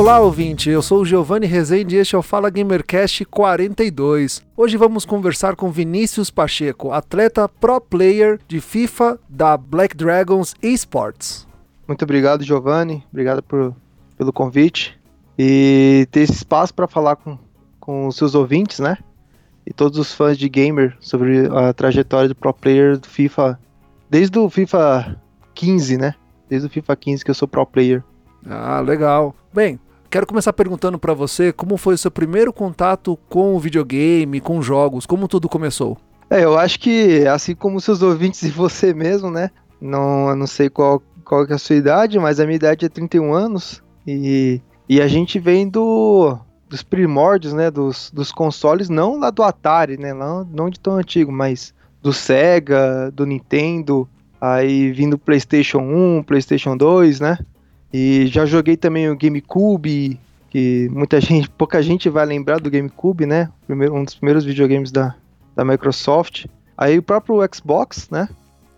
Olá, ouvinte. Eu sou o Giovanni Rezende e este é o Fala Gamercast 42. Hoje vamos conversar com Vinícius Pacheco, atleta pro player de FIFA da Black Dragons Esports. Muito obrigado, Giovanni. Obrigado por, pelo convite e ter esse espaço para falar com, com os seus ouvintes, né? E todos os fãs de gamer sobre a trajetória do pro player do FIFA, desde o FIFA 15, né? Desde o FIFA 15 que eu sou pro player. Ah, legal. Bem, quero começar perguntando para você como foi o seu primeiro contato com o videogame, com jogos, como tudo começou? É, eu acho que assim como seus ouvintes e você mesmo, né? Não, não sei qual, qual é a sua idade, mas a minha idade é 31 anos e, e a gente vem do, dos primórdios, né? Dos, dos consoles, não lá do Atari, né? Não, não de tão antigo, mas do Sega, do Nintendo, aí vindo PlayStation 1, PlayStation 2, né? E já joguei também o GameCube, que muita gente, pouca gente vai lembrar do GameCube, né? Primeiro, um dos primeiros videogames da, da Microsoft. Aí o próprio Xbox, né?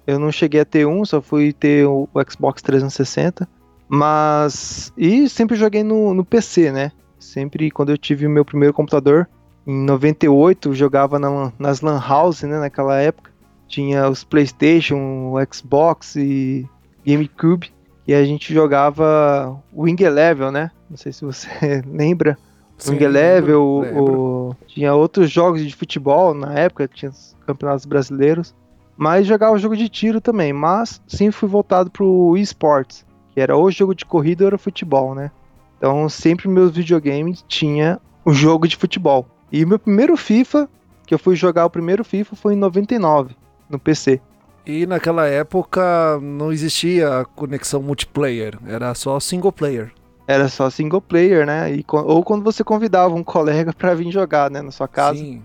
Eu não cheguei a ter um, só fui ter o, o Xbox 360. Mas. E sempre joguei no, no PC, né? Sempre quando eu tive o meu primeiro computador, em 98, jogava na, nas Lan House, né? Naquela época. Tinha os PlayStation, o Xbox e GameCube. E a gente jogava Wing Level, né? Não sei se você lembra. Sim, Wing Level, o... tinha outros jogos de futebol na época, tinha os campeonatos brasileiros. Mas jogava jogo de tiro também, mas sempre fui voltado pro esportes, que era ou jogo de corrida ou era futebol, né? Então sempre meus videogames tinha o jogo de futebol. E o meu primeiro FIFA, que eu fui jogar o primeiro FIFA foi em 99, no PC. E naquela época não existia conexão multiplayer, era só single player. Era só single player, né? E, ou quando você convidava um colega para vir jogar, né, na sua casa. Sim.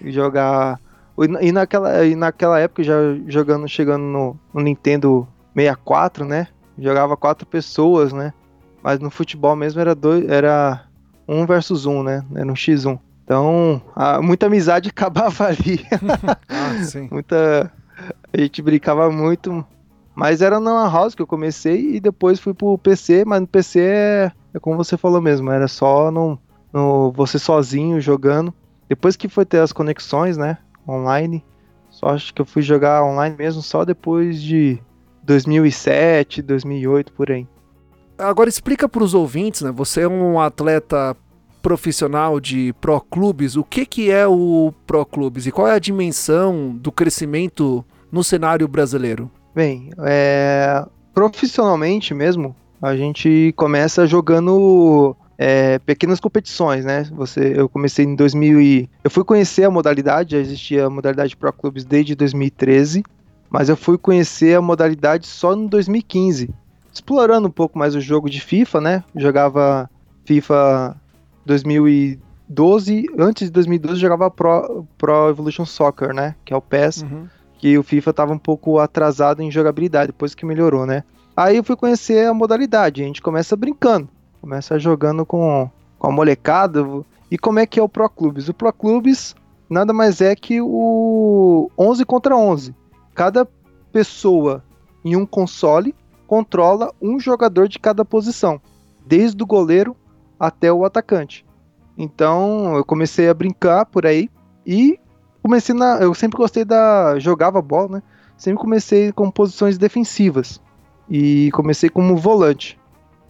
E jogar. E naquela, e naquela época, já jogando, chegando no, no Nintendo 64, né? Jogava quatro pessoas, né? Mas no futebol mesmo era dois, era um versus um, né? Era um x1. Então, a, muita amizade acabava ali. ah, sim. muita a gente brincava muito. Mas era na House que eu comecei e depois fui pro PC, mas no PC é, é como você falou mesmo, era só no, no, você sozinho jogando. Depois que foi ter as conexões, né, online, só acho que eu fui jogar online mesmo só depois de 2007, 2008, por aí. Agora explica para os ouvintes, né, você é um atleta profissional de pro clubes, o que, que é o pro clubes e qual é a dimensão do crescimento no cenário brasileiro? Bem, é, profissionalmente mesmo, a gente começa jogando é, pequenas competições, né? Você, eu comecei em 2000 e eu fui conhecer a modalidade, já existia a modalidade Pro Clubes desde 2013, mas eu fui conhecer a modalidade só em 2015, explorando um pouco mais o jogo de FIFA, né? Jogava FIFA 2012, antes de 2012 jogava Pro, Pro Evolution Soccer, né? Que é o PES. Uhum que o FIFA estava um pouco atrasado em jogabilidade, depois que melhorou, né? Aí eu fui conhecer a modalidade, a gente começa brincando, começa jogando com, com a molecada. E como é que é o Pro Clubes? O Pro Clubes nada mais é que o 11 contra 11. Cada pessoa em um console controla um jogador de cada posição, desde o goleiro até o atacante. Então eu comecei a brincar por aí e comecei na. Eu sempre gostei da. Jogava bola, né? Sempre comecei com posições defensivas. E comecei como volante.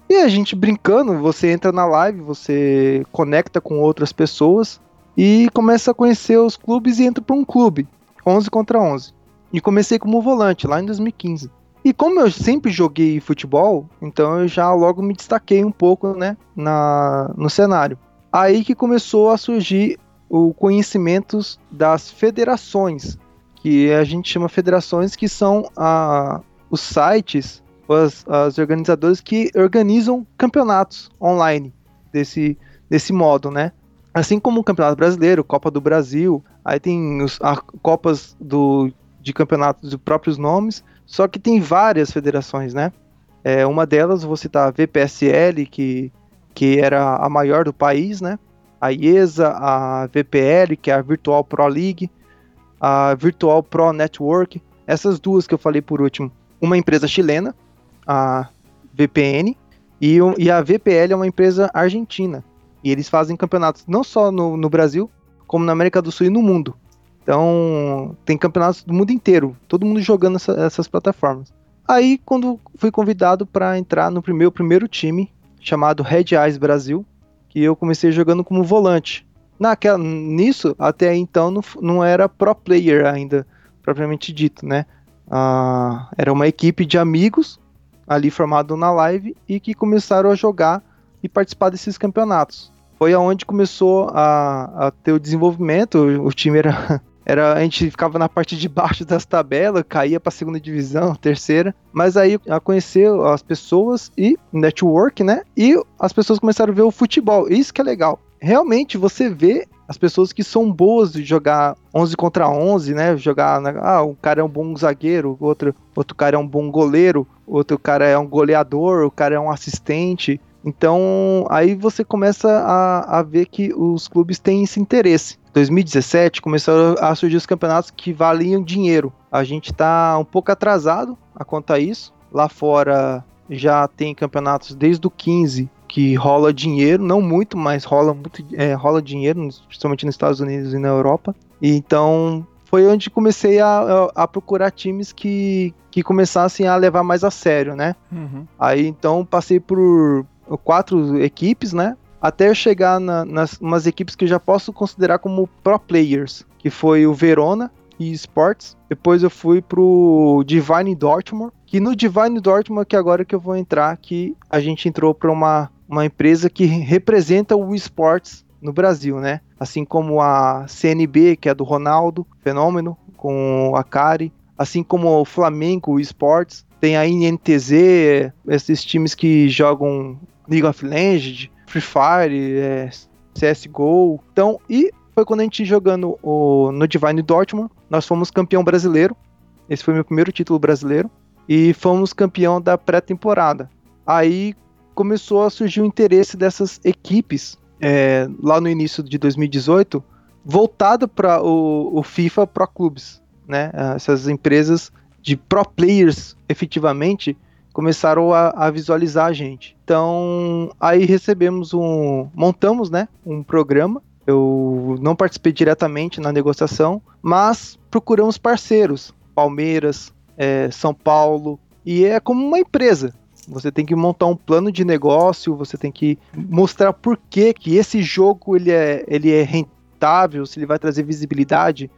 E a gente brincando, você entra na live, você conecta com outras pessoas e começa a conhecer os clubes e entra para um clube, 11 contra 11. E comecei como volante lá em 2015. E como eu sempre joguei futebol, então eu já logo me destaquei um pouco, né, na, no cenário. Aí que começou a surgir o conhecimentos das federações, que a gente chama federações que são a, os sites, as, as organizadoras que organizam campeonatos online desse, desse modo, né? Assim como o Campeonato Brasileiro, Copa do Brasil, aí tem os Copas do, de campeonatos de próprios nomes, Só que tem várias federações, né? É, uma delas, vou citar a VPSL, que, que era a maior do país, né? A IESA, a VPL, que é a Virtual Pro League, a Virtual Pro Network, essas duas que eu falei por último. Uma empresa chilena, a VPN, e, e a VPL é uma empresa argentina. E eles fazem campeonatos não só no, no Brasil, como na América do Sul e no mundo. Então, tem campeonatos do mundo inteiro, todo mundo jogando essa, essas plataformas. Aí, quando fui convidado para entrar no meu primeiro time, chamado Red Eyes Brasil, que eu comecei jogando como volante. Naquela, nisso, até então, não, não era pro player ainda, propriamente dito, né? Ah, era uma equipe de amigos ali formado na live e que começaram a jogar e participar desses campeonatos. Foi aonde começou a, a ter o desenvolvimento. O, o time era era a gente ficava na parte de baixo das tabelas, caía para segunda divisão, terceira, mas aí a conhecer as pessoas e network, né? E as pessoas começaram a ver o futebol. Isso que é legal. Realmente você vê as pessoas que são boas de jogar 11 contra 11, né? Jogar, ah, um cara é um bom zagueiro, outro, outro cara é um bom goleiro, outro cara é um goleador, o cara é um assistente. Então, aí você começa a, a ver que os clubes têm esse interesse. 2017 começaram a surgir os campeonatos que valiam dinheiro. A gente está um pouco atrasado a contar isso. Lá fora já tem campeonatos desde o 15 que rola dinheiro, não muito, mas rola muito, é, rola dinheiro, principalmente nos Estados Unidos e na Europa. E então foi onde comecei a, a, procurar times que, que começassem a levar mais a sério, né? Uhum. Aí então passei por, quatro equipes, né? Até chegar na, nas umas equipes que eu já posso considerar como pro players, que foi o Verona e Sports. Depois eu fui pro Divine Dortmund, que no Divine Dortmund que agora que eu vou entrar, que a gente entrou para uma, uma empresa que representa o esportes no Brasil, né? Assim como a CNB, que é do Ronaldo, Fenômeno, com a Kari, assim como o Flamengo Esportes, tem a INTZ, esses times que jogam League of Legends, Free Fire, é, CSGO. Então, e foi quando a gente jogando o, no Divine Dortmund, nós fomos campeão brasileiro. Esse foi meu primeiro título brasileiro. E fomos campeão da pré-temporada. Aí começou a surgir o interesse dessas equipes é, lá no início de 2018, voltado para o, o, FIFA Pro Clubs. Né? Essas empresas de pro players efetivamente começaram a, a, visualizar a gente. Então, aí recebemos um. montamos né, um programa. Eu não participei diretamente na negociação, mas procuramos parceiros. Palmeiras, é, São Paulo. E é como uma empresa. Você tem que montar um plano de negócio, você tem que mostrar por que, que esse jogo ele é, ele é rentável, se ele vai trazer visibilidade.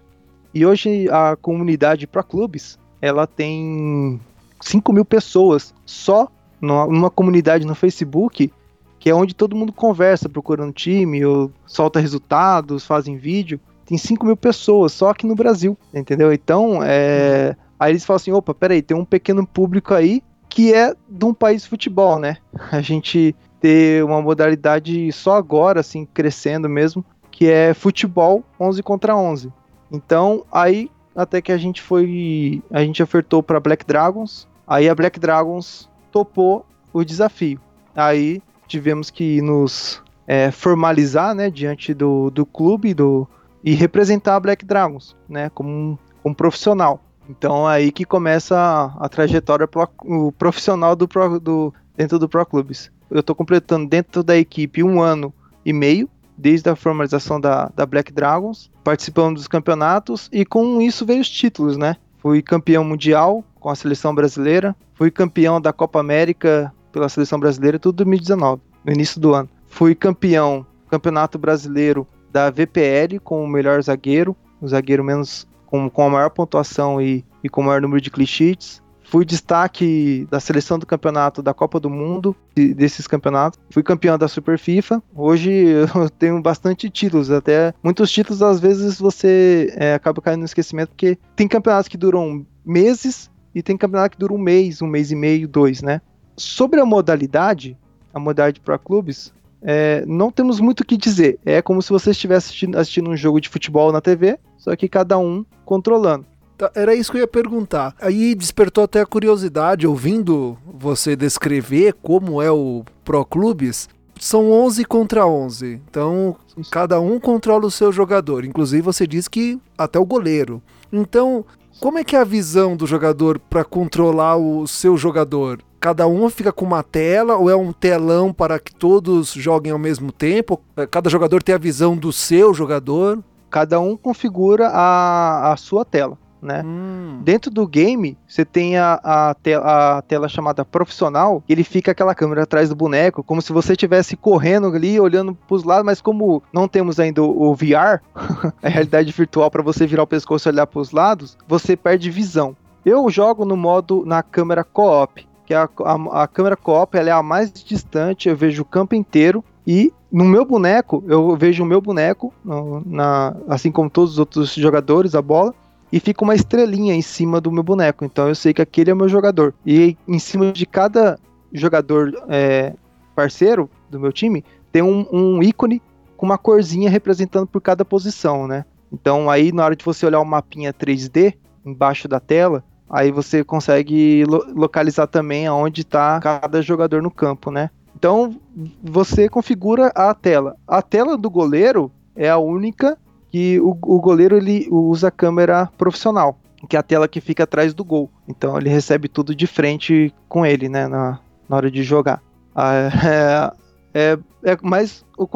E hoje a comunidade para clubes ela tem 5 mil pessoas só numa comunidade no Facebook, que é onde todo mundo conversa, procurando time, ou solta resultados, fazem vídeo. Tem 5 mil pessoas só aqui no Brasil, entendeu? Então, é... aí eles falam assim: opa, peraí, tem um pequeno público aí que é de um país de futebol, né? A gente ter uma modalidade só agora, assim, crescendo mesmo, que é futebol 11 contra 11. Então, aí até que a gente foi, a gente ofertou para Black Dragons, Aí a Black Dragons topou o desafio. Aí tivemos que nos é, formalizar, né, diante do, do clube do, e representar a Black Dragons, né, como um, como profissional. Então aí que começa a, a trajetória pro, o profissional do, pro, do dentro do Pro Clubes. Eu estou completando dentro da equipe um ano e meio, desde a formalização da, da Black Dragons, participando dos campeonatos e com isso veio os títulos, né? Fui campeão mundial com a seleção brasileira. Fui campeão da Copa América pela seleção brasileira, tudo em 2019, no início do ano. Fui campeão campeonato brasileiro da VPL com o melhor zagueiro, o zagueiro menos com, com a maior pontuação e, e com o maior número de clichês. Fui destaque da seleção do campeonato da Copa do Mundo, desses campeonatos. Fui campeão da Super FIFA. Hoje eu tenho bastante títulos, até muitos títulos às vezes você é, acaba caindo no esquecimento, porque tem campeonatos que duram meses e tem campeonato que dura um mês, um mês e meio, dois, né? Sobre a modalidade, a modalidade para clubes, é, não temos muito o que dizer. É como se você estivesse assistindo, assistindo um jogo de futebol na TV, só que cada um controlando. Tá, era isso que eu ia perguntar. Aí despertou até a curiosidade, ouvindo você descrever como é o Pro Clubes. São 11 contra 11. Então, cada um controla o seu jogador. Inclusive, você diz que até o goleiro. Então, como é que é a visão do jogador para controlar o seu jogador? Cada um fica com uma tela ou é um telão para que todos joguem ao mesmo tempo? Cada jogador tem a visão do seu jogador? Cada um configura a, a sua tela né? Hum. Dentro do game, você tem a, a, te a, tela chamada profissional, ele fica aquela câmera atrás do boneco, como se você estivesse correndo ali, olhando para os lados, mas como não temos ainda o, o VR, a realidade virtual para você virar o pescoço e olhar para os lados, você perde visão. Eu jogo no modo na câmera co-op, que a, a, a câmera co-op ela é a mais distante, eu vejo o campo inteiro e no meu boneco, eu vejo o meu boneco, no, na, assim como todos os outros jogadores, a bola, e fica uma estrelinha em cima do meu boneco. Então eu sei que aquele é o meu jogador. E em cima de cada jogador é, parceiro do meu time tem um, um, ícone com uma corzinha representando por cada posição, né? Então aí na hora de você olhar o mapinha 3D embaixo da tela, aí você consegue lo localizar também aonde está cada jogador no campo, né? Então você configura a tela. A tela do goleiro é a única que o, o goleiro ele usa a câmera profissional, que é a tela que fica atrás do gol. Então ele recebe tudo de frente com ele, né, na, na hora de jogar. Ah, é, é, é mas o,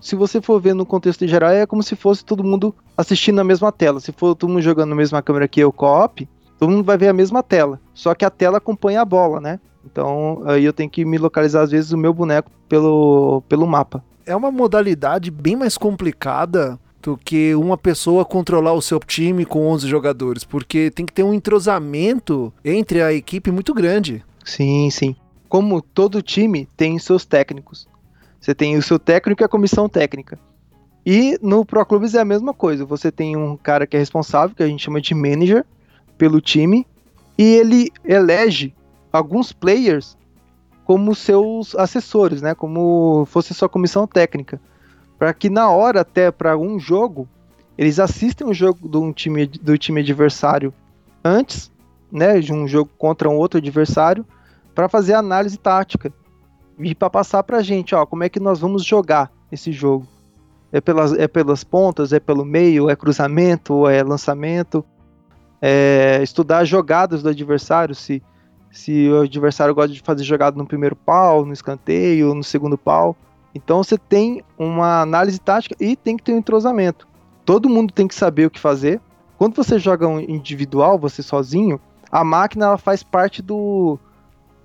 se você for ver no contexto geral, é como se fosse todo mundo assistindo a mesma tela. Se for todo mundo jogando na mesma câmera que eu, co-op, todo mundo vai ver a mesma tela. Só que a tela acompanha a bola, né? Então aí eu tenho que me localizar às vezes o meu boneco pelo, pelo mapa. É uma modalidade bem mais complicada do que uma pessoa controlar o seu time com 11 jogadores, porque tem que ter um entrosamento entre a equipe muito grande. Sim, sim. Como todo time tem seus técnicos. Você tem o seu técnico e a comissão técnica. E no Pro Clubes é a mesma coisa. Você tem um cara que é responsável, que a gente chama de manager, pelo time, e ele elege alguns players como seus assessores, né? Como fosse sua comissão técnica para que na hora até para um jogo eles assistem o jogo do um time do time adversário antes, né, de um jogo contra um outro adversário, para fazer análise tática e para passar para a gente, ó, como é que nós vamos jogar esse jogo. É pelas, é pelas pontas, é pelo meio, é cruzamento, é lançamento, é estudar as jogadas do adversário, se, se o adversário gosta de fazer jogada no primeiro pau, no escanteio, no segundo pau. Então você tem uma análise tática e tem que ter um entrosamento. Todo mundo tem que saber o que fazer. Quando você joga um individual, você sozinho, a máquina ela faz parte do,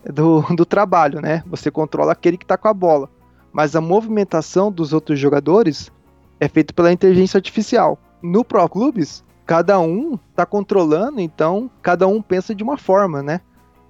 do, do trabalho, né? Você controla aquele que está com a bola. Mas a movimentação dos outros jogadores é feita pela inteligência artificial. No Pro Clubes, cada um está controlando, então cada um pensa de uma forma, né?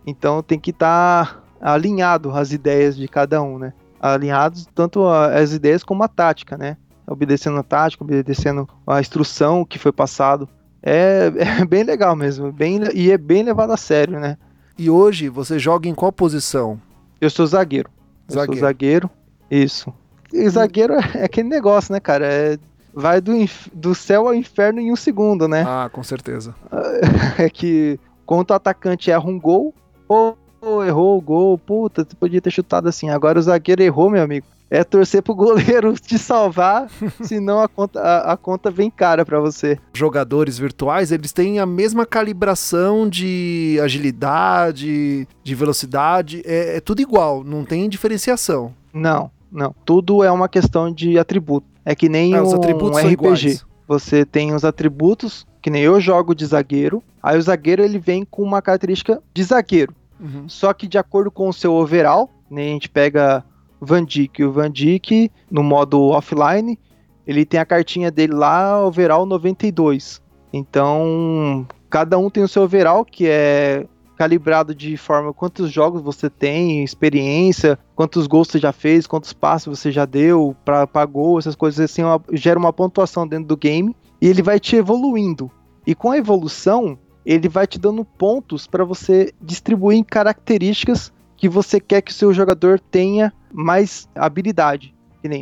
Então tem que estar tá alinhado as ideias de cada um, né? Alinhados tanto as ideias como a tática, né? Obedecendo a tática, obedecendo a instrução que foi passado. É, é bem legal mesmo, bem, e é bem levado a sério, né? E hoje você joga em qual posição? Eu sou zagueiro. zagueiro. Eu sou zagueiro, isso. E zagueiro é aquele negócio, né, cara? É, vai do, do céu ao inferno em um segundo, né? Ah, com certeza. É que quando o atacante erra um gol, ou errou o gol, puta, você podia ter chutado assim. Agora o zagueiro errou, meu amigo. É torcer pro goleiro te salvar, senão a conta, a, a conta vem cara para você. Jogadores virtuais, eles têm a mesma calibração de agilidade, de velocidade, é, é tudo igual, não tem diferenciação. Não, não. Tudo é uma questão de atributo. É que nem é, um, um RPG. Iguais. Você tem os atributos, que nem eu jogo de zagueiro. Aí o zagueiro ele vem com uma característica de zagueiro. Uhum. Só que de acordo com o seu overall, né, a gente pega Van Dijk, o Van Dijk no modo offline, ele tem a cartinha dele lá, overall 92. Então, cada um tem o seu overall, que é calibrado de forma quantos jogos você tem, experiência, quantos gols você já fez, quantos passos você já deu para gol, essas coisas assim, uma, gera uma pontuação dentro do game e ele vai te evoluindo. E com a evolução, ele vai te dando pontos para você distribuir em características que você quer que o seu jogador tenha mais habilidade.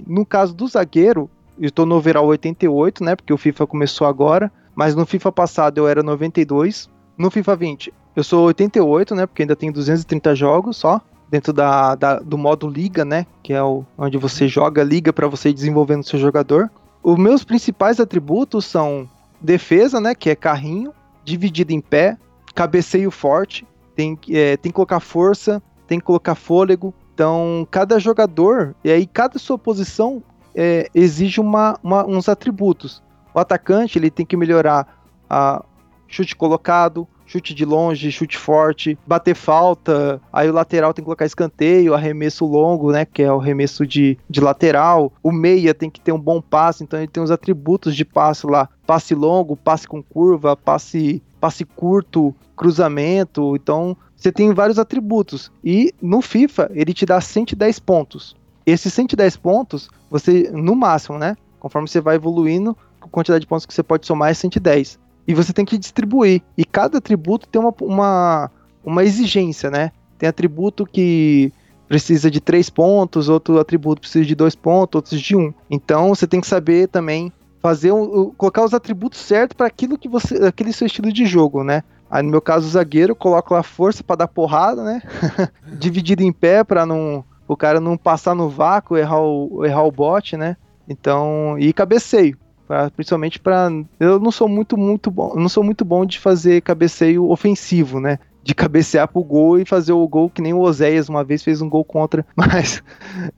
No caso do zagueiro, eu estou no overall 88, né? Porque o FIFA começou agora. mas no FIFA passado eu era 92. No FIFA 20 eu sou 88, né? Porque ainda tem 230 jogos só dentro da, da, do modo liga, né? Que é o, onde você joga liga para você ir desenvolvendo seu jogador. Os meus principais atributos são defesa, né? Que é carrinho, dividido em pé, cabeceio forte, tem, é, tem que colocar força, tem que colocar fôlego. Então, cada jogador, e aí cada sua posição é, exige uma, uma, uns atributos. O atacante ele tem que melhorar a chute colocado, chute de longe, chute forte, bater falta, aí o lateral tem que colocar escanteio, arremesso longo, né, que é o arremesso de, de lateral, o meia tem que ter um bom passe, então ele tem os atributos de passe lá, passe longo, passe com curva, passe, passe curto, cruzamento, então você tem vários atributos, e no FIFA ele te dá 110 pontos. Esses 110 pontos, você, no máximo, né, conforme você vai evoluindo, a quantidade de pontos que você pode somar é 110 e você tem que distribuir. E cada atributo tem uma, uma, uma exigência, né? Tem atributo que precisa de três pontos, outro atributo precisa de dois pontos, outros de um. Então você tem que saber também fazer um, colocar os atributos certos para aquilo que você, aquele seu estilo de jogo, né? Aí no meu caso o zagueiro coloco a força para dar porrada, né? Dividido em pé para não o cara não passar no vácuo, errar o, errar o bote, né? Então, e cabeceio. Pra, principalmente para eu não sou muito muito bom, não sou muito bom de fazer cabeceio ofensivo, né? De cabecear pro gol e fazer o gol que nem o Oséias uma vez fez um gol contra, mas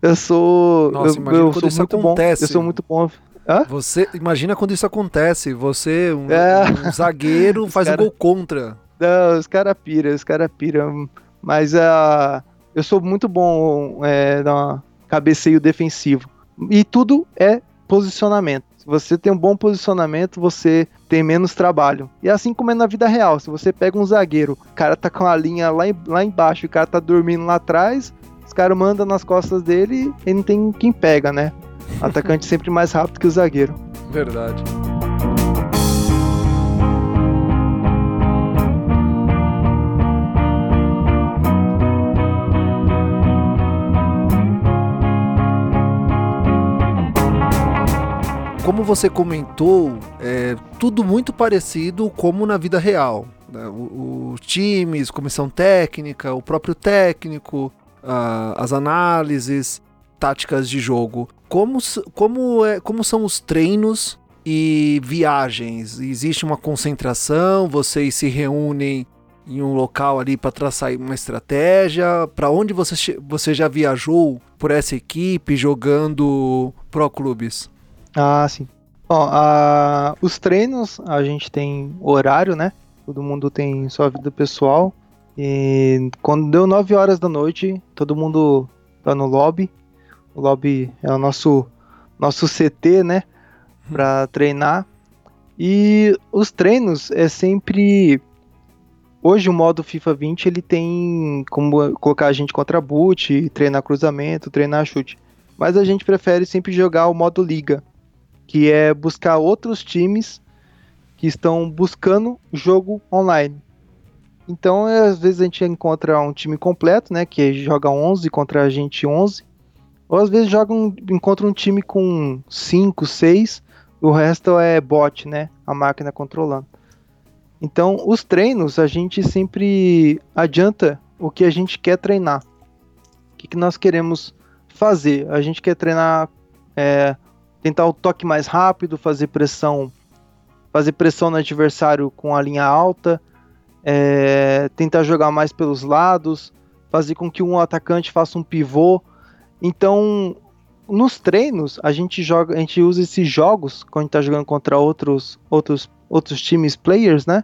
eu sou Nossa, eu, eu sou muito acontece. bom, eu sou muito bom. Hã? Você imagina quando isso acontece, você um, é. um zagueiro faz cara... um gol contra. Não, os caras piram, os caras piram, mas uh, eu sou muito bom é, na cabeceio defensivo. E tudo é posicionamento. Você tem um bom posicionamento, você tem menos trabalho. E assim como é na vida real, se você pega um zagueiro, o cara tá com a linha lá, em, lá embaixo, o cara tá dormindo lá atrás, os caras mandam nas costas dele e não tem quem pega, né? O atacante sempre mais rápido que o zagueiro. Verdade. Como você comentou, é tudo muito parecido como na vida real. Né? Os times, comissão técnica, o próprio técnico, as análises, táticas de jogo. Como, como, é, como são os treinos e viagens? Existe uma concentração? Vocês se reúnem em um local ali para traçar uma estratégia? Para onde você, você já viajou por essa equipe jogando pro clubes? Ah, sim. Ó, a, os treinos, a gente tem horário, né? Todo mundo tem sua vida pessoal. E quando deu 9 horas da noite, todo mundo tá no lobby. O lobby é o nosso, nosso CT, né? Pra treinar. E os treinos é sempre. Hoje o modo FIFA 20 ele tem como colocar a gente contra boot, treinar cruzamento, treinar chute. Mas a gente prefere sempre jogar o modo liga, que é buscar outros times que estão buscando jogo online. Então, é, às vezes a gente encontra um time completo, né, que joga 11 contra a gente 11, ou às vezes joga um, encontra um time com 5, 6, o resto é bot, né, a máquina controlando. Então, os treinos a gente sempre adianta o que a gente quer treinar. O que, que nós queremos fazer? A gente quer treinar é, tentar o toque mais rápido, fazer pressão, fazer pressão no adversário com a linha alta, é, tentar jogar mais pelos lados, fazer com que um atacante faça um pivô. Então, nos treinos a gente joga, a gente usa esses jogos quando a gente está jogando contra outros outros outros times players, né?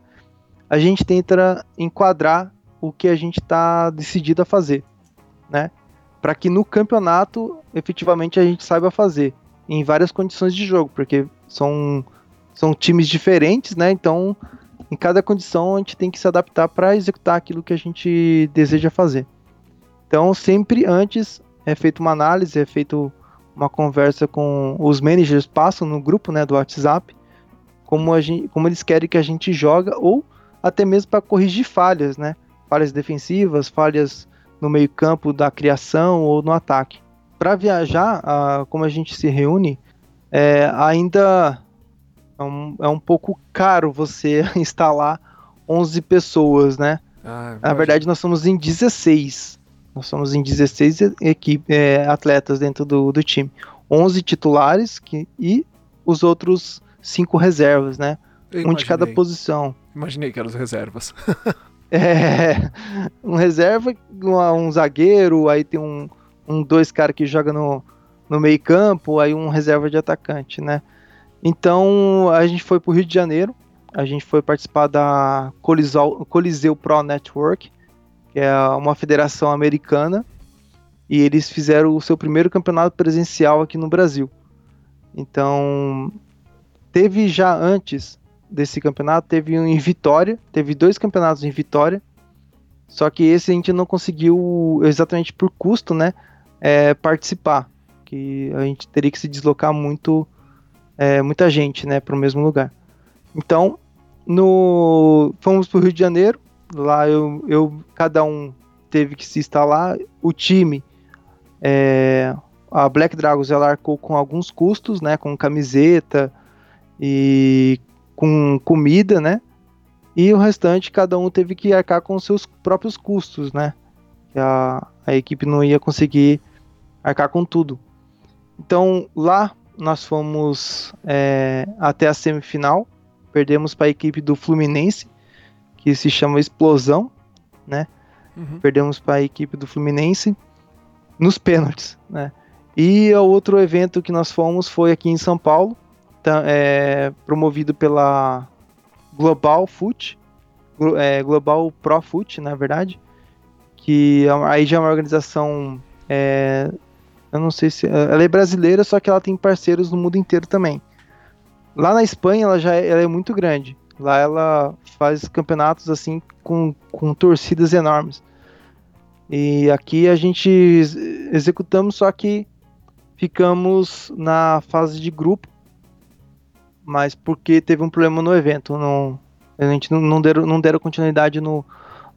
A gente tenta enquadrar o que a gente está decidido a fazer, né? Para que no campeonato efetivamente a gente saiba fazer em várias condições de jogo, porque são, são times diferentes, né? Então, em cada condição a gente tem que se adaptar para executar aquilo que a gente deseja fazer. Então, sempre antes é feita uma análise, é feito uma conversa com os managers, passam no grupo né, do WhatsApp, como, a gente, como eles querem que a gente joga, ou até mesmo para corrigir falhas, né? Falhas defensivas, falhas no meio campo da criação ou no ataque para viajar, como a gente se reúne, é, ainda é um, é um pouco caro você instalar 11 pessoas, né? Ah, Na verdade, nós somos em 16. Nós somos em 16 equipe, é, atletas dentro do, do time. 11 titulares que, e os outros 5 reservas, né? um de cada posição. Imaginei que eram as reservas. é, um reserva, um zagueiro, aí tem um, um dois caras que joga no, no meio campo, aí um reserva de atacante, né? Então a gente foi para o Rio de Janeiro, a gente foi participar da Coliseu, Coliseu Pro Network, que é uma federação americana, e eles fizeram o seu primeiro campeonato presencial aqui no Brasil. Então teve já antes desse campeonato, teve um em Vitória, teve dois campeonatos em Vitória, só que esse a gente não conseguiu exatamente por custo, né, é, participar, que a gente teria que se deslocar muito, é, muita gente, né, para o mesmo lugar. Então, no, fomos para o Rio de Janeiro, lá eu, eu, cada um teve que se instalar, o time, é, a Black Dragons ela arcou com alguns custos, né, com camiseta e com comida, né? E o restante cada um teve que arcar com seus próprios custos, né? A, a equipe não ia conseguir arcar com tudo. Então lá nós fomos é, até a semifinal, perdemos para a equipe do Fluminense, que se chama Explosão, né? Uhum. Perdemos para a equipe do Fluminense nos pênaltis, né? E o outro evento que nós fomos foi aqui em São Paulo, é, promovido pela Global Foot, é, Global Pro Foot, na verdade, que é aí já é uma organização, é, eu não sei se, ela é brasileira, só que ela tem parceiros no mundo inteiro também. Lá na Espanha ela já é, ela é muito grande, lá ela faz campeonatos assim com, com torcidas enormes. E aqui a gente executamos, só que ficamos na fase de grupo mas porque teve um problema no evento. Não, a gente não, não, deram, não deram continuidade no,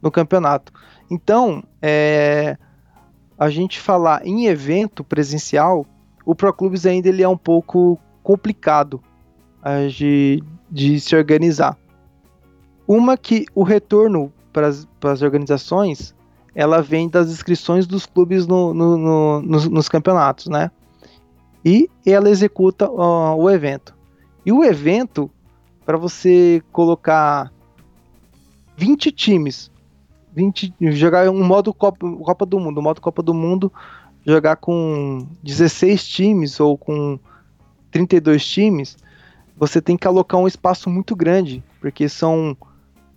no campeonato. Então, é, a gente falar em evento presencial, o Pro Clubes ainda ele é um pouco complicado de, de se organizar. Uma que o retorno para as organizações ela vem das inscrições dos clubes no, no, no, nos, nos, campeonatos, né? E ela executa uh, o evento. E o evento, para você colocar 20 times, 20, jogar um modo Copa, Copa do Mundo, um modo Copa do Mundo, jogar com 16 times ou com 32 times, você tem que alocar um espaço muito grande, porque são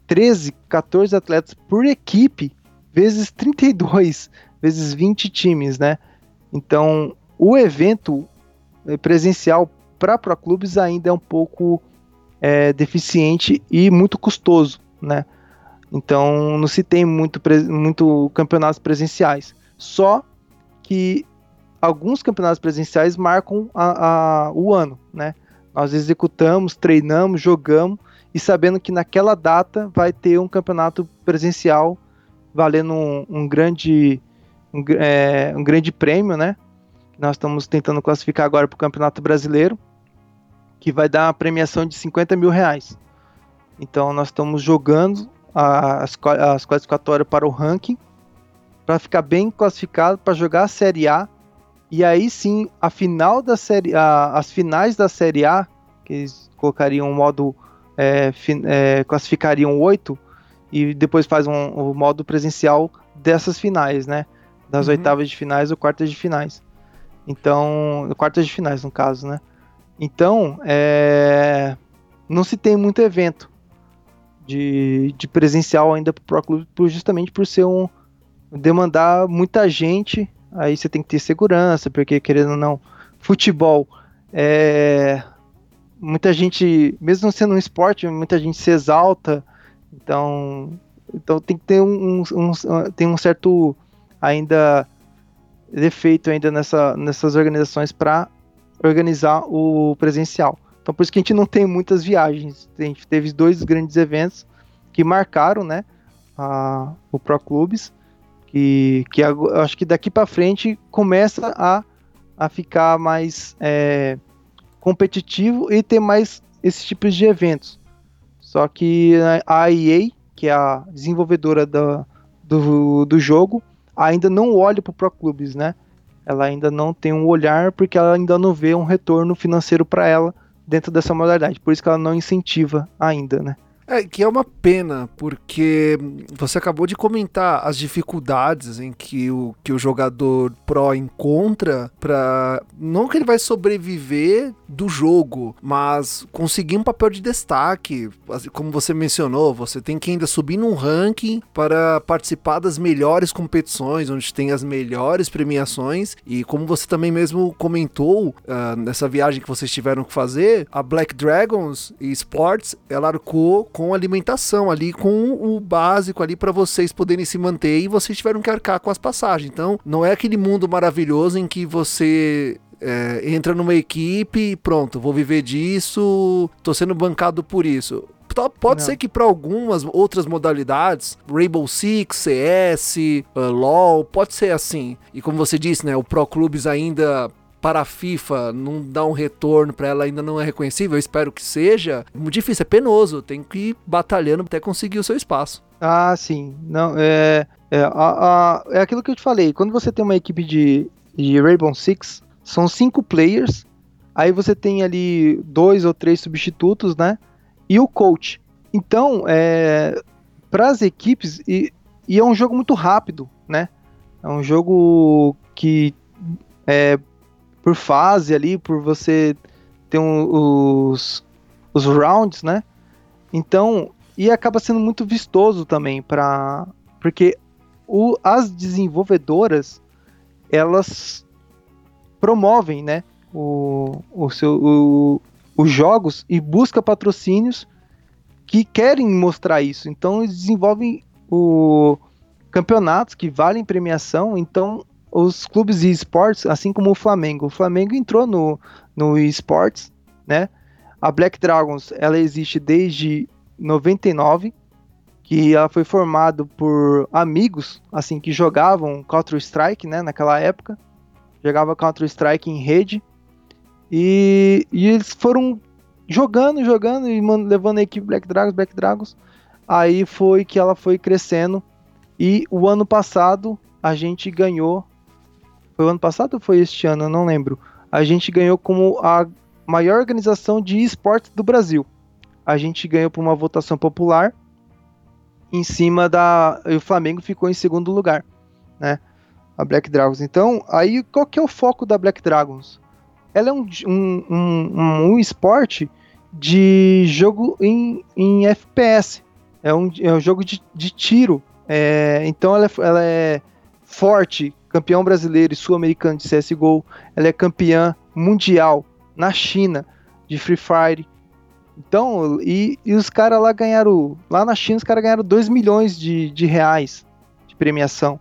13, 14 atletas por equipe, vezes 32, vezes 20 times, né? Então, o evento eh, presencial para pro clubes ainda é um pouco é, deficiente e muito custoso, né? Então não se tem muito, muito campeonatos presenciais. Só que alguns campeonatos presenciais marcam a, a, o ano, né? Nós executamos, treinamos, jogamos e sabendo que naquela data vai ter um campeonato presencial valendo um, um grande um, é, um grande prêmio, né? Nós estamos tentando classificar agora para o Campeonato Brasileiro que vai dar uma premiação de 50 mil reais. Então nós estamos jogando as, as classificatórias para o ranking para ficar bem classificado para jogar a Série A e aí sim a final da série a, as finais da Série A que eles colocariam o modo é, fin, é, classificariam oito e depois faz um, o modo presencial dessas finais, né? Das uhum. oitavas de finais ou quartas de finais. Então, quartas de finais no caso, né? Então, é, não se tem muito evento de, de presencial ainda para o Pro Clube, justamente por ser um demandar muita gente. Aí você tem que ter segurança, porque querendo ou não, futebol é muita gente, mesmo sendo um esporte, muita gente se exalta. Então, então tem que ter um, um, um tem um certo ainda defeito ainda nessa, nessas organizações para organizar o presencial. Então por isso que a gente não tem muitas viagens. A gente teve dois grandes eventos que marcaram, né, a, o Pro Clubes, que, que acho que daqui para frente começa a, a ficar mais é, competitivo e ter mais esses tipos de eventos. Só que a EA, que é a desenvolvedora do, do, do jogo, ainda não olha para o Pro Clubes, né? Ela ainda não tem um olhar porque ela ainda não vê um retorno financeiro para ela dentro dessa modalidade. Por isso que ela não incentiva ainda, né? É, que é uma pena, porque você acabou de comentar as dificuldades em que o, que o jogador pro encontra para não que ele vai sobreviver do jogo, mas conseguir um papel de destaque. Como você mencionou, você tem que ainda subir num ranking para participar das melhores competições, onde tem as melhores premiações. E como você também mesmo comentou uh, nessa viagem que vocês tiveram que fazer, a Black Dragons Sports ela arcou com alimentação ali, com o básico ali para vocês poderem se manter e vocês tiveram que arcar com as passagens. Então, não é aquele mundo maravilhoso em que você é, entra numa equipe e pronto, vou viver disso, tô sendo bancado por isso. Pode Não. ser que para algumas outras modalidades, Rainbow Six, CS, uh, LoL, pode ser assim. E como você disse, né, o Pro Clubes ainda para a FIFA não dá um retorno para ela ainda não é reconhecível, eu espero que seja. Muito difícil, é penoso, tem que ir batalhando até conseguir o seu espaço. Ah, sim. Não, é, é, a, a, é aquilo que eu te falei. Quando você tem uma equipe de, de Rainbow Six, são cinco players, aí você tem ali dois ou três substitutos, né? E o coach. Então, é, para as equipes, e, e é um jogo muito rápido, né? É um jogo que é, por fase ali, por você ter um, os, os rounds, né? Então, e acaba sendo muito vistoso também para porque o, as desenvolvedoras elas promovem, né, o, o seu, o, os jogos e busca patrocínios que querem mostrar isso. Então eles desenvolvem o campeonatos que valem premiação. Então os clubes de esportes, assim como o Flamengo. O Flamengo entrou no, no esportes, né? A Black Dragons, ela existe desde 99, que ela foi formada por amigos, assim, que jogavam Counter-Strike, né, naquela época. Jogava Counter-Strike em rede. E, e eles foram jogando, jogando e levando a equipe Black Dragons, Black Dragons. Aí foi que ela foi crescendo. E o ano passado a gente ganhou foi o ano passado ou foi este ano? Eu não lembro. A gente ganhou como a maior organização de esportes do Brasil. A gente ganhou por uma votação popular em cima da. E o Flamengo ficou em segundo lugar, né? A Black Dragons. Então, aí qual que é o foco da Black Dragons? Ela é um, um, um, um esporte de jogo em, em FPS. É um, é um jogo de, de tiro. É, então ela é, ela é forte, campeão brasileiro e sul-americano de CSGO. Ela é campeã mundial na China de Free Fire. Então, e, e os caras lá ganharam. Lá na China, os caras ganharam 2 milhões de, de reais de premiação.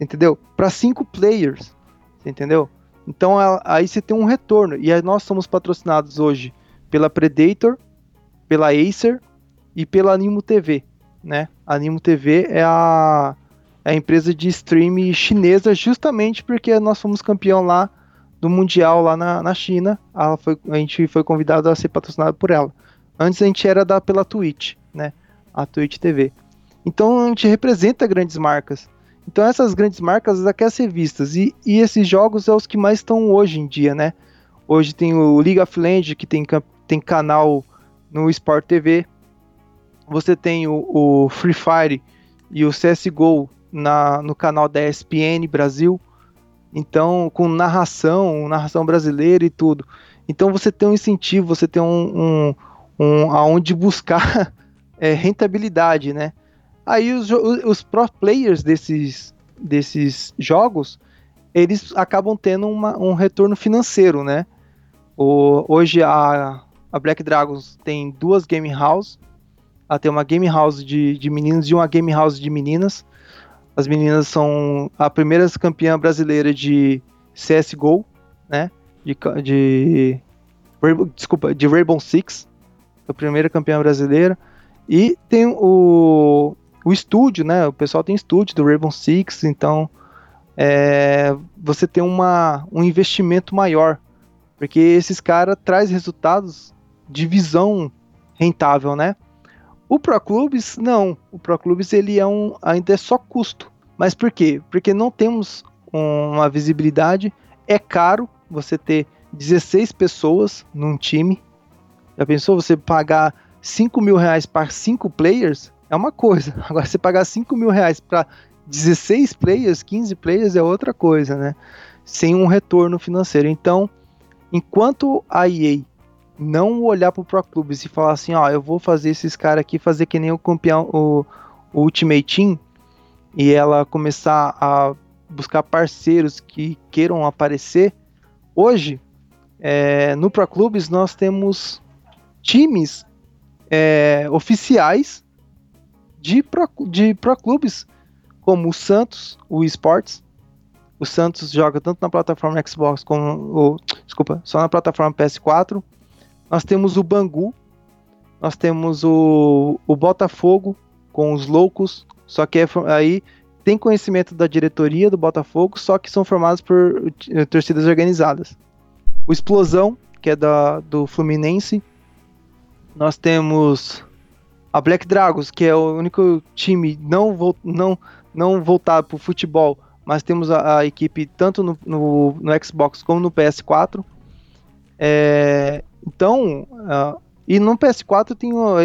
Entendeu? Para cinco players. Entendeu? Então aí você tem um retorno. E nós somos patrocinados hoje pela Predator, pela Acer e pela Animo TV. Né? A Animo TV é a a empresa de streaming chinesa, justamente porque nós fomos campeão lá do Mundial lá na, na China. Foi, a gente foi convidado a ser patrocinado por ela. Antes a gente era da, pela Twitch, né? A Twitch TV. Então a gente representa grandes marcas. Então essas grandes marcas elas querem ser vistas. E, e esses jogos é os que mais estão hoje em dia, né? Hoje tem o League of Legends, que tem, tem canal no Sport TV. Você tem o, o Free Fire e o CSGO, na, no canal da ESPN Brasil. Então, com narração, narração brasileira e tudo. Então você tem um incentivo, você tem um, um, um aonde buscar é, rentabilidade, né? Aí os, os pro players desses, desses jogos, eles acabam tendo uma, um retorno financeiro, né? O, hoje a, a Black Dragons tem duas game houses. Ela tem uma game house de, de meninos e uma game house de meninas. As meninas são a primeira campeã brasileira de CSGO, né? De, de desculpa, de Rainbow Six, a primeira campeã brasileira. E tem o, o estúdio, né? O pessoal tem estúdio do Rainbow Six, então é, você tem uma, um investimento maior, porque esses caras trazem resultados divisão rentável, né? O Pro Clubes, não. O Pro ele é um, ainda é só custo. Mas por quê? Porque não temos uma visibilidade. É caro você ter 16 pessoas num time. Já pensou você pagar 5 mil reais para 5 players? É uma coisa. Agora, você pagar 5 mil reais para 16 players, 15 players é outra coisa, né? Sem um retorno financeiro. Então, enquanto a EA não olhar pro Pro Clubes e falar assim, ó, eu vou fazer esses caras aqui fazer que nem o campeão, o, o Ultimate Team, e ela começar a buscar parceiros que queiram aparecer, hoje, é, no Pro Clubes nós temos times é, oficiais de Pro, de Pro Clubes, como o Santos, o Esports, o Santos joga tanto na plataforma Xbox como. desculpa, só na plataforma PS4. Nós temos o Bangu. Nós temos o, o Botafogo com os loucos. Só que é, aí tem conhecimento da diretoria do Botafogo, só que são formados por torcidas organizadas. O Explosão, que é da, do Fluminense. Nós temos a Black Dragons, que é o único time não, não, não voltado para o futebol, mas temos a, a equipe tanto no, no, no, Xbox como no PS4. É, então, uh, e no PS4 tem o,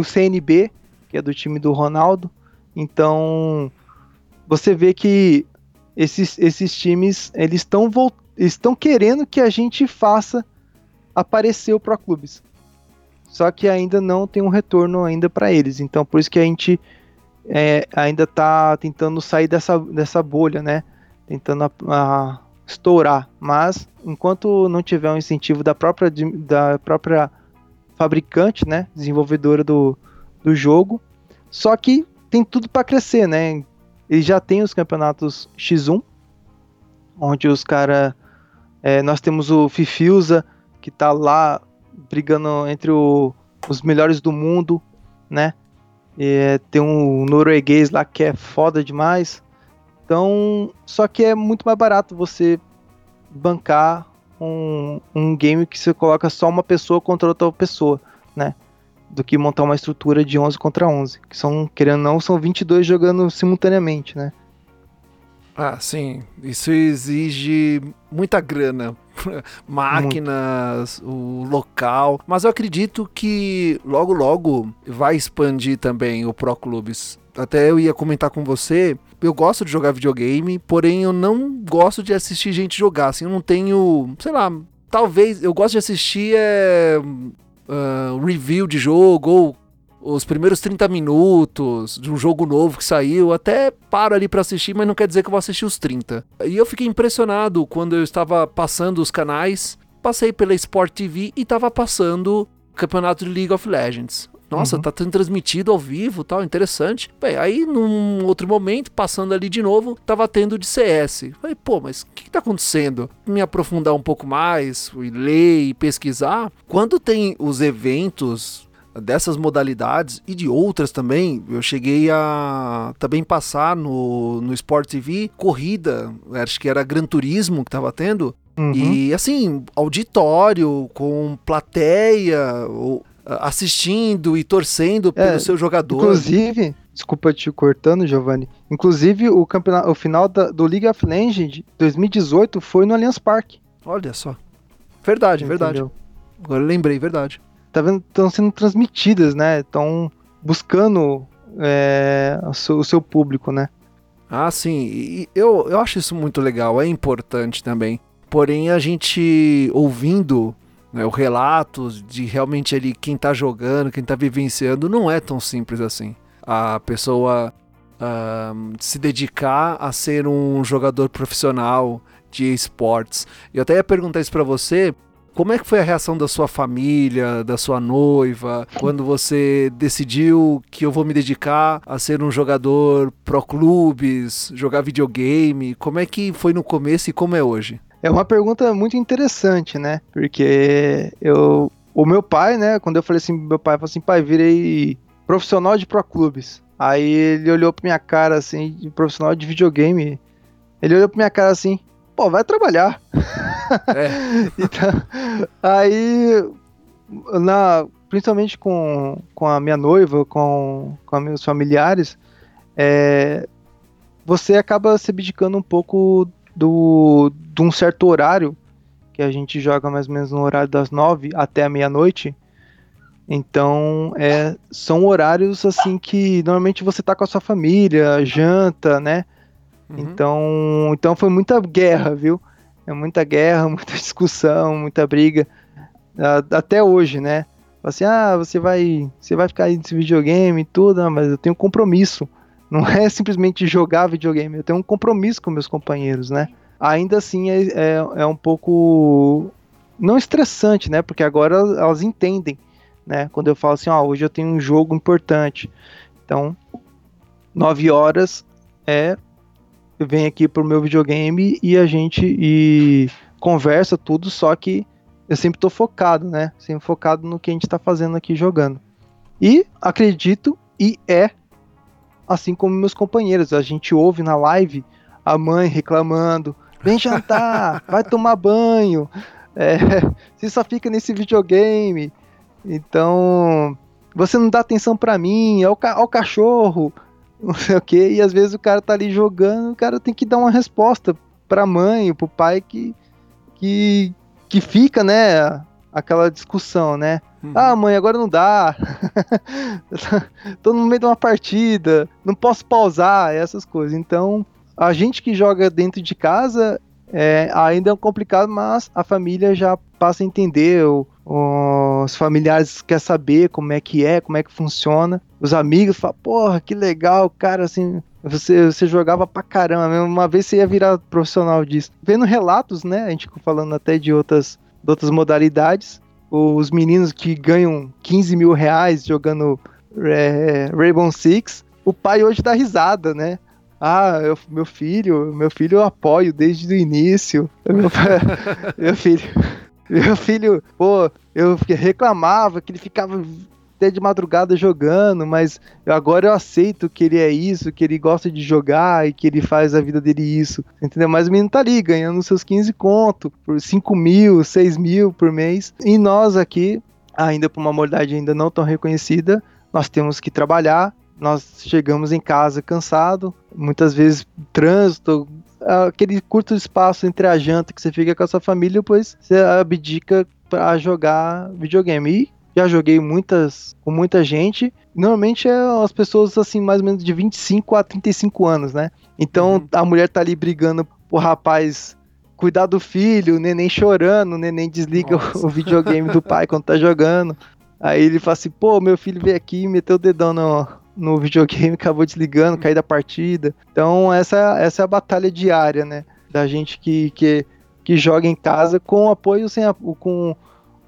o, CNB, que é do time do Ronaldo. Então, você vê que esses, esses times eles estão estão querendo que a gente faça aparecer o Pro Clubes. Só que ainda não tem um retorno ainda para eles. Então, por isso que a gente é, ainda está tentando sair dessa, dessa bolha, né? Tentando a, a, estourar. Mas enquanto não tiver um incentivo da própria, da própria fabricante, né? Desenvolvedora do, do jogo. Só que tem tudo para crescer, né? Ele já tem os campeonatos X1, onde os caras. É, nós temos o Fifiusa, que tá lá brigando entre o, os melhores do mundo, né? É, tem um norueguês lá que é foda demais. Então, só que é muito mais barato você bancar um, um game que você coloca só uma pessoa contra outra pessoa, né? Do que montar uma estrutura de 11 contra 11. Que são, querendo ou não, são 22 jogando simultaneamente, né? Ah, sim. Isso exige muita grana. Máquinas, Muito. o local. Mas eu acredito que logo, logo vai expandir também o Pro Clubes. Até eu ia comentar com você. Eu gosto de jogar videogame, porém eu não gosto de assistir gente jogar. Assim, eu não tenho. Sei lá. Talvez. Eu gosto de assistir é, uh, review de jogo ou os primeiros 30 minutos de um jogo novo que saiu, até paro ali para assistir, mas não quer dizer que eu vou assistir os 30. E eu fiquei impressionado quando eu estava passando os canais, passei pela Sport TV e estava passando o campeonato de League of Legends. Nossa, uhum. tá sendo transmitido ao vivo, tal, interessante. Bem, aí num outro momento, passando ali de novo, tava tendo de CS. Falei, pô, mas o que, que tá acontecendo? Me aprofundar um pouco mais, e ler e pesquisar. Quando tem os eventos dessas modalidades e de outras também. Eu cheguei a também passar no, no Sport TV corrida, acho que era Gran Turismo que tava tendo. Uhum. E assim, auditório com plateia assistindo e torcendo pelo é, seu jogador. Inclusive, desculpa te cortando, Giovanni. Inclusive, o campeonato, o final da, do League of Legends 2018 foi no Allianz Parque. Olha só. Verdade, Entendeu? verdade. Agora eu lembrei, verdade tá vendo, estão sendo transmitidas, né? Estão buscando é, o, seu, o, seu, público, né? Ah, sim. E eu, eu acho isso muito legal, é importante também. Porém, a gente ouvindo né, o relato de realmente ali quem tá jogando, quem tá vivenciando, não é tão simples assim. A pessoa uh, se dedicar a ser um jogador profissional de esportes. Eu até ia perguntar isso para você, como é que foi a reação da sua família, da sua noiva, quando você decidiu que eu vou me dedicar a ser um jogador pro clubes, jogar videogame? Como é que foi no começo e como é hoje? É uma pergunta muito interessante, né? Porque eu, o meu pai, né, quando eu falei assim, meu pai falou assim, pai, virei profissional de pro clubes. Aí ele olhou pra minha cara assim, de profissional de videogame. Ele olhou pra minha cara assim, pô, vai trabalhar. É. então, aí na, principalmente com, com a minha noiva, com, com meus familiares, é, você acaba se abdicando um pouco do, de um certo horário, que a gente joga mais ou menos no horário das nove até a meia-noite. Então, é, são horários assim que normalmente você tá com a sua família, janta, né? Uhum. Então, então foi muita guerra, viu? É muita guerra, muita discussão, muita briga. Até hoje, né? Assim, ah, você vai, você vai ficar aí nesse videogame e tudo, mas eu tenho compromisso. Não é simplesmente jogar videogame, eu tenho um compromisso com meus companheiros, né? Ainda assim é, é, é um pouco não estressante, né? Porque agora elas entendem, né? Quando eu falo assim, ó, hoje eu tenho um jogo importante. Então, nove horas é venho aqui pro meu videogame e a gente e conversa tudo, só que eu sempre tô focado, né? Sempre focado no que a gente tá fazendo aqui jogando. E acredito e é assim como meus companheiros, a gente ouve na live a mãe reclamando: "Vem jantar, vai tomar banho". É, você só fica nesse videogame. Então, você não dá atenção para mim, é o, ca o cachorro não sei o que, e às vezes o cara tá ali jogando, o cara tem que dar uma resposta pra mãe, pro pai que, que, que fica, né, aquela discussão, né? Uhum. Ah, mãe, agora não dá. Tô no meio de uma partida, não posso pausar, essas coisas. Então, a gente que joga dentro de casa é, ainda é complicado, mas a família já passa a entender, o, os familiares querem saber como é que é, como é que funciona. Os amigos falam, porra, que legal, cara, assim, você, você jogava pra caramba, uma vez você ia virar profissional disso. Vendo relatos, né, a gente falando até de outras, de outras modalidades, os meninos que ganham 15 mil reais jogando é, Rainbow Six, o pai hoje dá risada, né? Ah, eu, meu filho, meu filho eu apoio desde o início. Meu, meu filho, meu filho, pô, eu reclamava que ele ficava até de madrugada jogando, mas agora eu aceito que ele é isso, que ele gosta de jogar e que ele faz a vida dele isso, entendeu? Mas o menino tá ali ganhando seus 15 conto por 5 mil, 6 mil por mês. E nós aqui, ainda por uma modalidade ainda não tão reconhecida, nós temos que trabalhar, nós chegamos em casa cansado, muitas vezes trânsito, aquele curto espaço entre a janta que você fica com a sua família, depois você abdica para jogar videogame. E já joguei muitas com muita gente. Normalmente é as pessoas assim, mais ou menos de 25 a 35 anos, né? Então uhum. a mulher tá ali brigando pro rapaz cuidar do filho, o neném chorando, o neném desliga o, o videogame do pai quando tá jogando. Aí ele fala assim, pô, meu filho veio aqui e meteu o dedão no, no videogame, acabou desligando, cair da partida. Então essa, essa é a batalha diária, né? Da gente que, que, que joga em casa com apoio, sem com,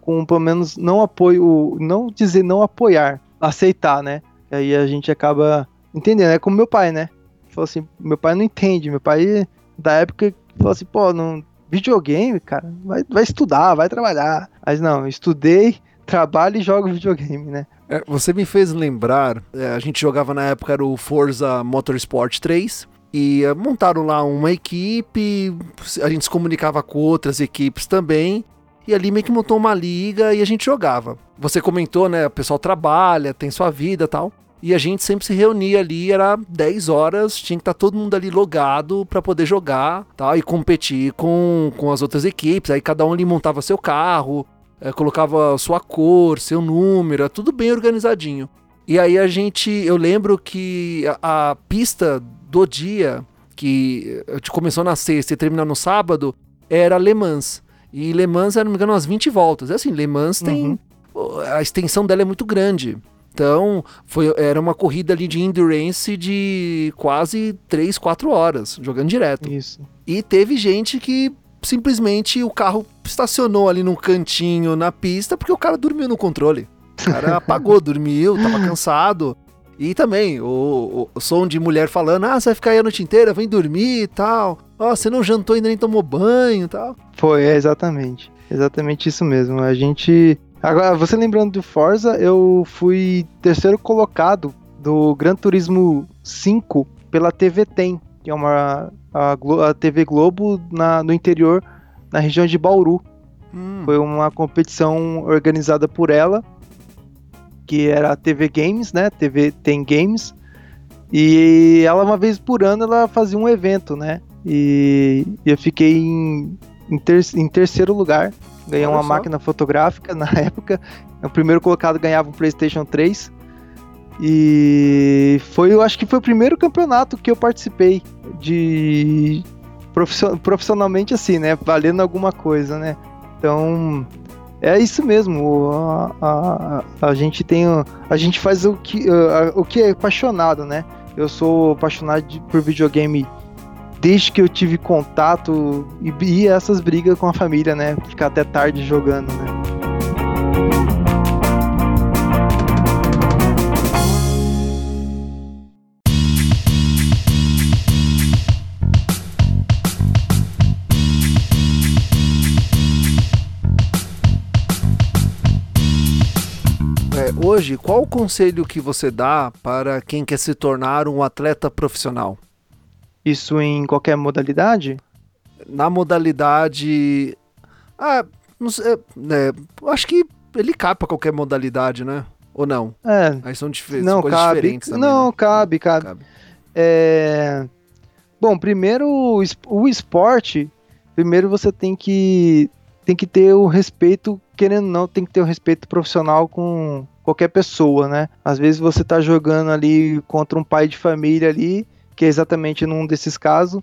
com pelo menos não apoio, não dizer não apoiar, aceitar, né? Aí a gente acaba entendendo, é como meu pai, né? Falou assim, meu pai não entende, meu pai da época falou assim, pô, não, videogame, cara, vai, vai estudar, vai trabalhar. Mas não, estudei, trabalho e jogo videogame, né? É, você me fez lembrar, é, a gente jogava na época era o Forza Motorsport 3, e é, montaram lá uma equipe, a gente se comunicava com outras equipes também, e ali meio que montou uma liga e a gente jogava. Você comentou, né, o pessoal trabalha, tem sua vida tal, e a gente sempre se reunia ali, era 10 horas, tinha que estar tá todo mundo ali logado para poder jogar, tal, e competir com, com as outras equipes, aí cada um ali montava seu carro, é, colocava sua cor, seu número, tudo bem organizadinho. E aí a gente, eu lembro que a, a pista do dia, que começou na sexta e terminou no sábado, era Le Mans. E Le Mans, se não me engano, umas 20 voltas. É assim, Le Mans tem. Uhum. A extensão dela é muito grande. Então, foi, era uma corrida ali de endurance de quase 3, 4 horas, jogando direto. Isso. E teve gente que simplesmente o carro estacionou ali num cantinho na pista porque o cara dormiu no controle. O cara apagou, dormiu, tava cansado. E também o, o, som de mulher falando: Ah, você vai ficar aí a noite inteira, vem dormir e tal. Ó, oh, você não jantou ainda nem tomou banho e tal. Foi, é exatamente. Exatamente isso mesmo. A gente. Agora, você lembrando do Forza, eu fui terceiro colocado do Gran Turismo 5 pela TV Tem, que é uma a, a TV Globo na, no interior, na região de Bauru. Hum. Foi uma competição organizada por ela, que era a TV Games, né? TV Tem Games. E ela, uma vez por ano, ela fazia um evento, né? E eu fiquei em, em, ter, em terceiro lugar. Ganhei Olha uma só. máquina fotográfica na época. O primeiro colocado ganhava um PlayStation 3. E foi, eu acho que foi o primeiro campeonato que eu participei de profissionalmente assim, né? Valendo alguma coisa, né? Então, é isso mesmo. A, a, a gente tem. A gente faz o que, a, o que é apaixonado, né? Eu sou apaixonado de, por videogame desde que eu tive contato e, e essas brigas com a família, né? Ficar até tarde jogando, né? Hoje, qual o conselho que você dá para quem quer se tornar um atleta profissional? Isso em qualquer modalidade? Na modalidade. Ah, não sei, é, acho que ele cabe para qualquer modalidade, né? Ou não? É. Aí são dif não, coisas cabe, diferentes também. Não, né? cabe, cabe. cabe. É... Bom, primeiro o esporte, primeiro você tem que tem que ter o respeito, querendo ou não, tem que ter o respeito profissional com, qualquer pessoa, né? Às vezes você tá jogando ali contra um pai de família ali, que é exatamente num desses casos,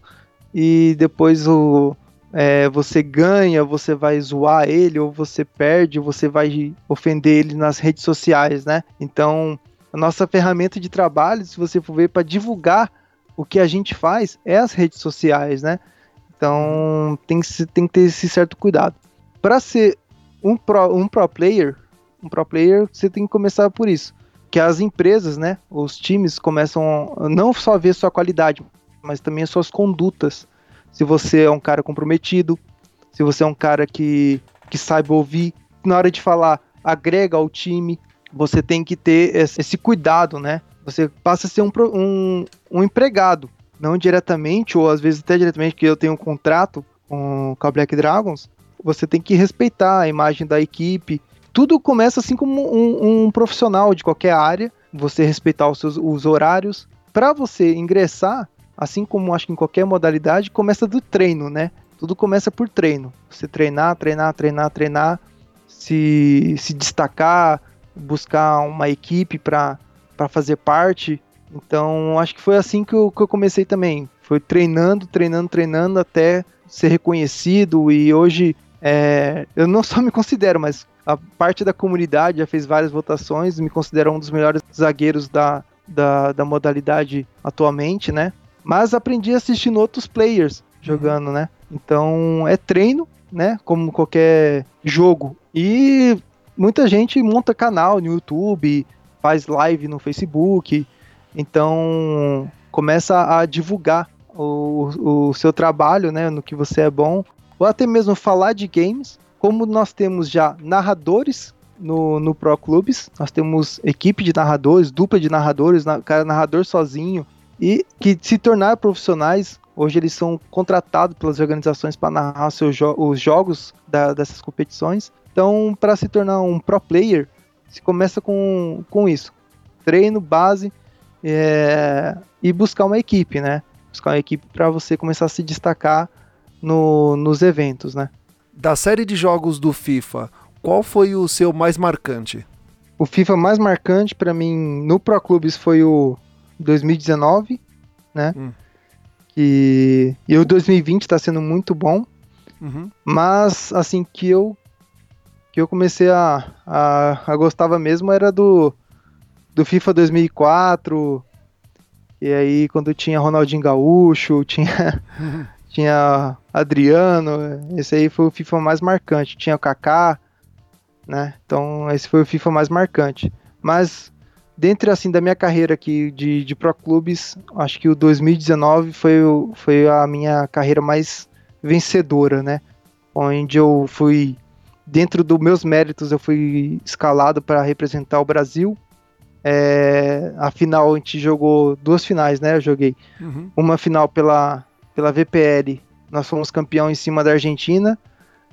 e depois o, é, você ganha, você vai zoar ele, ou você perde, você vai ofender ele nas redes sociais, né? Então, a nossa ferramenta de trabalho, se você for ver para divulgar o que a gente faz, é as redes sociais, né? Então, tem que, tem que ter esse certo cuidado. Para ser um pro, um pro player, um pro player, você tem que começar por isso. Que as empresas, né, os times começam a não só ver sua qualidade, mas também as suas condutas. Se você é um cara comprometido, se você é um cara que, que sabe ouvir, na hora de falar, agrega ao time, você tem que ter esse cuidado, né? Você passa a ser um, um, um empregado, não diretamente, ou às vezes até diretamente, porque eu tenho um contrato com, com a Black Dragons, você tem que respeitar a imagem da equipe, tudo começa assim como um, um profissional de qualquer área, você respeitar os seus os horários. Para você ingressar, assim como acho que em qualquer modalidade, começa do treino, né? Tudo começa por treino. Você treinar, treinar, treinar, treinar, se, se destacar, buscar uma equipe para fazer parte. Então, acho que foi assim que eu, que eu comecei também. Foi treinando, treinando, treinando até ser reconhecido. E hoje, é, eu não só me considero, mas a parte da comunidade já fez várias votações, me considera um dos melhores zagueiros da, da, da modalidade atualmente, né? Mas aprendi assistindo outros players jogando, né? Então é treino, né? Como qualquer jogo. E muita gente monta canal no YouTube, faz live no Facebook. Então começa a divulgar o, o seu trabalho, né? No que você é bom. Ou até mesmo falar de games como nós temos já narradores no, no Pro Clubes, nós temos equipe de narradores, dupla de narradores, na, cara narrador sozinho, e que se tornar profissionais, hoje eles são contratados pelas organizações para narrar seus jo os jogos da, dessas competições. Então, para se tornar um pro player, se começa com, com isso: treino, base é, e buscar uma equipe, né? Buscar uma equipe para você começar a se destacar no, nos eventos, né? Da série de jogos do FIFA, qual foi o seu mais marcante? O FIFA mais marcante para mim no Pro Clubes foi o 2019, né? Hum. E, e o 2020 está sendo muito bom. Uhum. Mas, assim, que eu que eu comecei a, a, a gostava mesmo era do, do FIFA 2004. E aí, quando tinha Ronaldinho Gaúcho, tinha tinha Adriano, esse aí foi o FIFA mais marcante. Tinha o Kaká, né? Então esse foi o FIFA mais marcante. Mas dentro assim da minha carreira aqui de, de pro clubes, acho que o 2019 foi, foi a minha carreira mais vencedora, né? Onde eu fui dentro dos meus méritos eu fui escalado para representar o Brasil. É, a final a gente jogou duas finais, né? Eu joguei uhum. uma final pela pela VPL, nós fomos campeão em cima da Argentina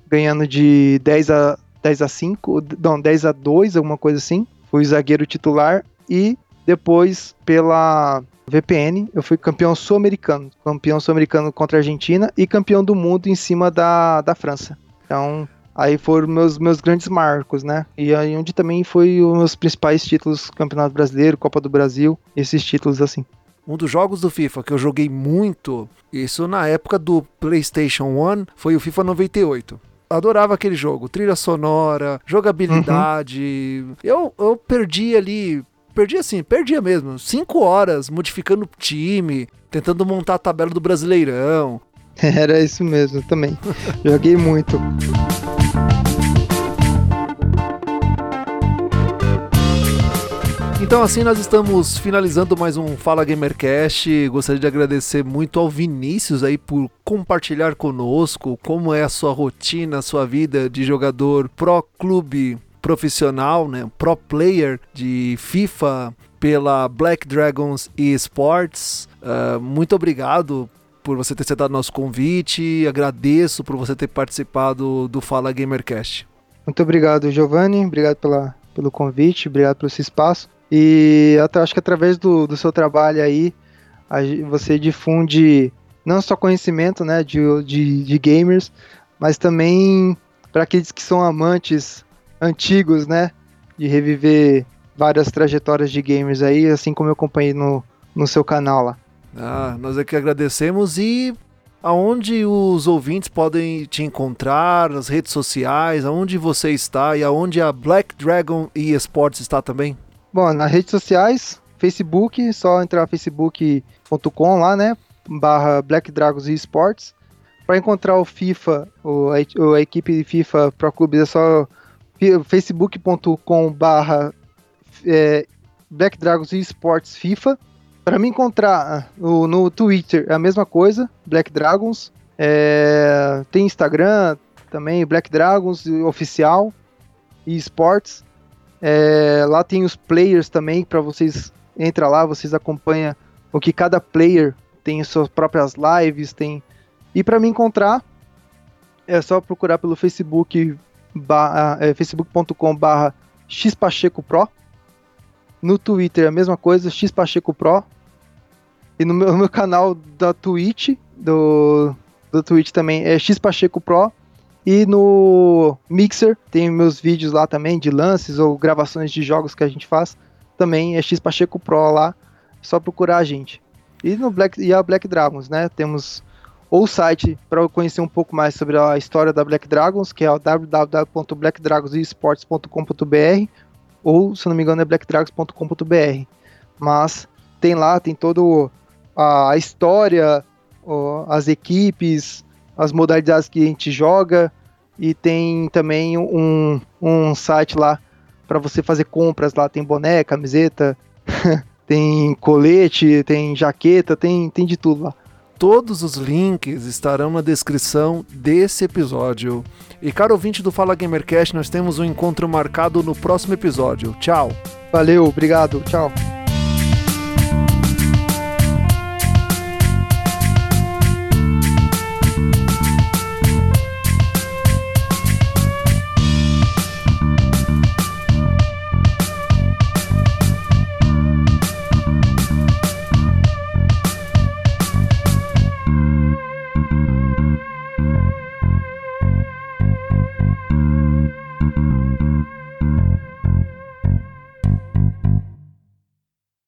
ganhando de 10 a 10 a 5, não, 10 a 2, alguma coisa assim. Fui zagueiro titular e depois pela VPN eu fui campeão sul-americano, campeão sul-americano contra a Argentina e campeão do mundo em cima da, da França. Então, aí foram meus meus grandes marcos, né? E aí onde também foi os meus principais títulos, Campeonato Brasileiro, Copa do Brasil, esses títulos assim. Um dos jogos do FIFA que eu joguei muito, isso na época do PlayStation 1, foi o FIFA 98 adorava aquele jogo. Trilha sonora, jogabilidade. Uhum. Eu, eu perdi ali. Perdi assim, perdia mesmo. Cinco horas modificando o time, tentando montar a tabela do Brasileirão. Era isso mesmo, também. Joguei muito. Então assim nós estamos finalizando mais um Fala Gamercast. Gostaria de agradecer muito ao Vinícius aí por compartilhar conosco como é a sua rotina, a sua vida de jogador pro clube profissional, né, pro player de FIFA pela Black Dragons eSports. Uh, muito obrigado por você ter aceitado nosso convite. Agradeço por você ter participado do Fala Gamercast. Muito obrigado, Giovanni. Obrigado pela, pelo convite, obrigado pelo esse espaço. E até acho que através do, do seu trabalho aí, a, você difunde não só conhecimento né, de, de, de gamers, mas também para aqueles que são amantes antigos, né? De reviver várias trajetórias de gamers aí, assim como eu acompanhei no, no seu canal lá. Ah, nós aqui agradecemos e aonde os ouvintes podem te encontrar, nas redes sociais, aonde você está e aonde a Black Dragon eSports está também? Bom, nas redes sociais, Facebook, só entrar facebook.com lá, né? Barra Black Dragons Esports. Para encontrar o FIFA, o, a, a, equipe FIFA Pro Clubes é só facebook.com barra é, Black Dragons Esports FIFA. Para me encontrar o, no Twitter é a mesma coisa, Black Dragons. É, tem Instagram também, Black Dragons Oficial e Esports. É, lá tem os players também, para vocês entra lá, vocês acompanham o que cada player tem suas próprias lives, tem. E para me encontrar é só procurar pelo Facebook é, facebook.com/barra xpachecopro. No Twitter é a mesma coisa, xpachecopro. E no meu, no meu, canal da Twitch, do, do Twitch também é xpachecopro. E no Mixer tem meus vídeos lá também de lances ou gravações de jogos que a gente faz. Também é X Pacheco Pro lá, só procurar a gente. E no Black e a Black Dragons, né? Temos o site para conhecer um pouco mais sobre a história da Black Dragons, que é o www.blackdragonsesports.com.br ou, se não me engano, é blackdragons.com.br. Mas tem lá, tem toda a história, as equipes, as modalidades que a gente joga e tem também um, um site lá para você fazer compras lá, tem boné, camiseta, tem colete, tem jaqueta, tem, tem de tudo lá. Todos os links estarão na descrição desse episódio. E caro ouvinte do Fala Gamercast, nós temos um encontro marcado no próximo episódio. Tchau. Valeu, obrigado, tchau.